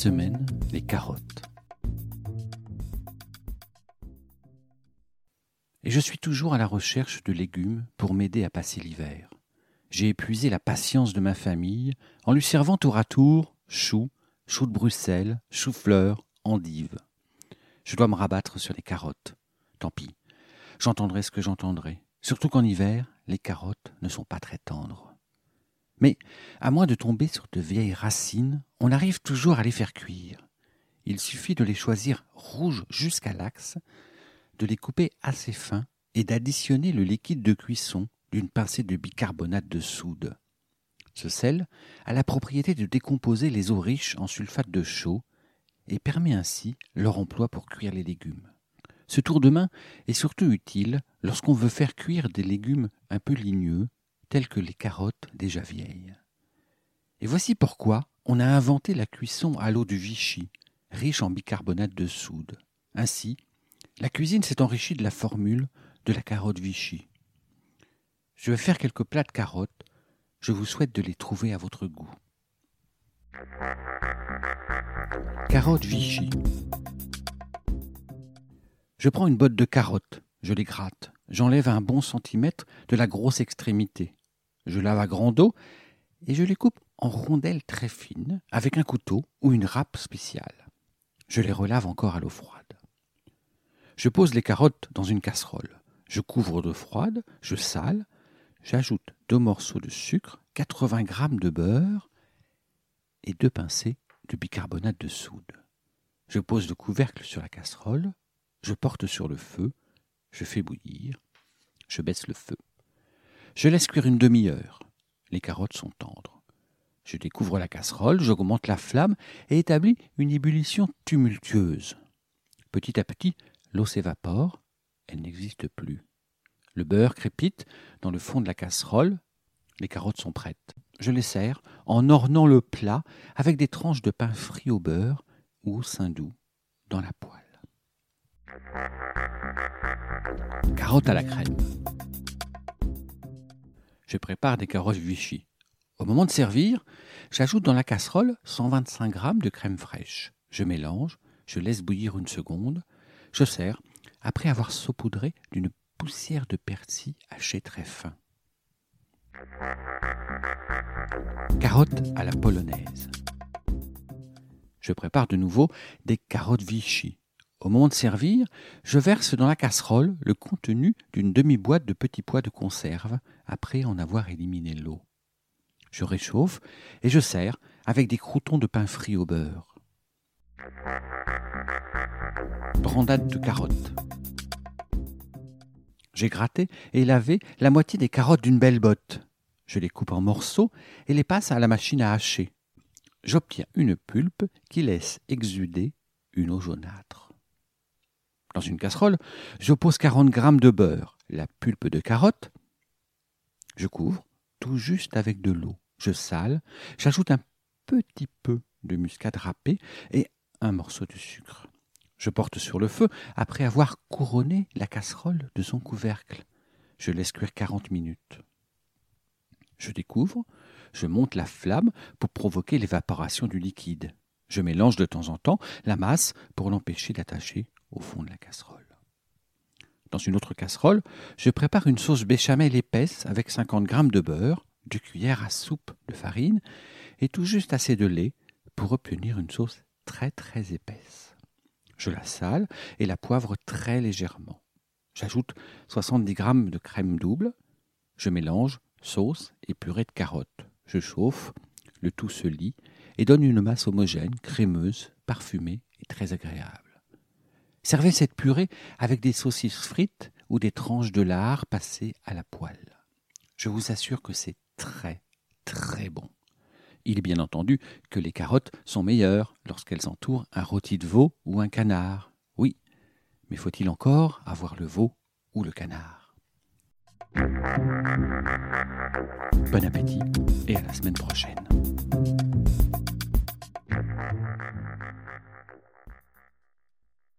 Semaine, les carottes. Et je suis toujours à la recherche de légumes pour m'aider à passer l'hiver. J'ai épuisé la patience de ma famille en lui servant tour à tour choux, choux de Bruxelles, choux-fleurs, endives. Je dois me rabattre sur les carottes. Tant pis, j'entendrai ce que j'entendrai. Surtout qu'en hiver, les carottes ne sont pas très tendres. Mais, à moins de tomber sur de vieilles racines, on arrive toujours à les faire cuire. Il suffit de les choisir rouges jusqu'à l'axe, de les couper assez fins et d'additionner le liquide de cuisson d'une pincée de bicarbonate de soude. Ce sel a la propriété de décomposer les eaux riches en sulfate de chaux et permet ainsi leur emploi pour cuire les légumes. Ce tour de main est surtout utile lorsqu'on veut faire cuire des légumes un peu ligneux telles que les carottes déjà vieilles. Et voici pourquoi on a inventé la cuisson à l'eau de Vichy, riche en bicarbonate de soude. Ainsi, la cuisine s'est enrichie de la formule de la carotte Vichy. Je vais faire quelques plats de carottes, je vous souhaite de les trouver à votre goût. Carottes Vichy. Je prends une botte de carottes, je les gratte, j'enlève un bon centimètre de la grosse extrémité. Je lave à grande eau et je les coupe en rondelles très fines avec un couteau ou une râpe spéciale. Je les relave encore à l'eau froide. Je pose les carottes dans une casserole. Je couvre d'eau froide, je sale, j'ajoute deux morceaux de sucre, 80 g de beurre et deux pincées de bicarbonate de soude. Je pose le couvercle sur la casserole, je porte sur le feu, je fais bouillir, je baisse le feu. Je laisse cuire une demi-heure. Les carottes sont tendres. Je découvre la casserole, j'augmente la flamme et établis une ébullition tumultueuse. Petit à petit, l'eau s'évapore, elle n'existe plus. Le beurre crépite dans le fond de la casserole, les carottes sont prêtes. Je les sers en ornant le plat avec des tranches de pain frit au beurre ou au sein doux dans la poêle. Carottes à la crème je prépare des carottes Vichy. Au moment de servir, j'ajoute dans la casserole 125 g de crème fraîche. Je mélange, je laisse bouillir une seconde, je sers après avoir saupoudré d'une poussière de persil haché très fin. Carottes à la polonaise. Je prépare de nouveau des carottes Vichy. Au moment de servir, je verse dans la casserole le contenu d'une demi-boîte de petits pois de conserve après en avoir éliminé l'eau. Je réchauffe et je sers avec des croutons de pain frit au beurre. Brandade de carottes. J'ai gratté et lavé la moitié des carottes d'une belle botte. Je les coupe en morceaux et les passe à la machine à hacher. J'obtiens une pulpe qui laisse exuder une eau jaunâtre. Dans une casserole, j'oppose 40 g de beurre, la pulpe de carotte. Je couvre tout juste avec de l'eau. Je sale, j'ajoute un petit peu de muscade râpée et un morceau de sucre. Je porte sur le feu après avoir couronné la casserole de son couvercle. Je laisse cuire 40 minutes. Je découvre, je monte la flamme pour provoquer l'évaporation du liquide. Je mélange de temps en temps la masse pour l'empêcher d'attacher au fond de la casserole. Dans une autre casserole, je prépare une sauce béchamel épaisse avec 50 g de beurre, deux cuillères à soupe de farine et tout juste assez de lait pour obtenir une sauce très très épaisse. Je la sale et la poivre très légèrement. J'ajoute 70 g de crème double. Je mélange sauce et purée de carottes. Je chauffe, le tout se lie et donne une masse homogène, crémeuse, parfumée et très agréable. Servez cette purée avec des saucisses frites ou des tranches de lard passées à la poêle. Je vous assure que c'est très, très bon. Il est bien entendu que les carottes sont meilleures lorsqu'elles entourent un rôti de veau ou un canard. Oui, mais faut-il encore avoir le veau ou le canard? Bon appétit et à la semaine prochaine.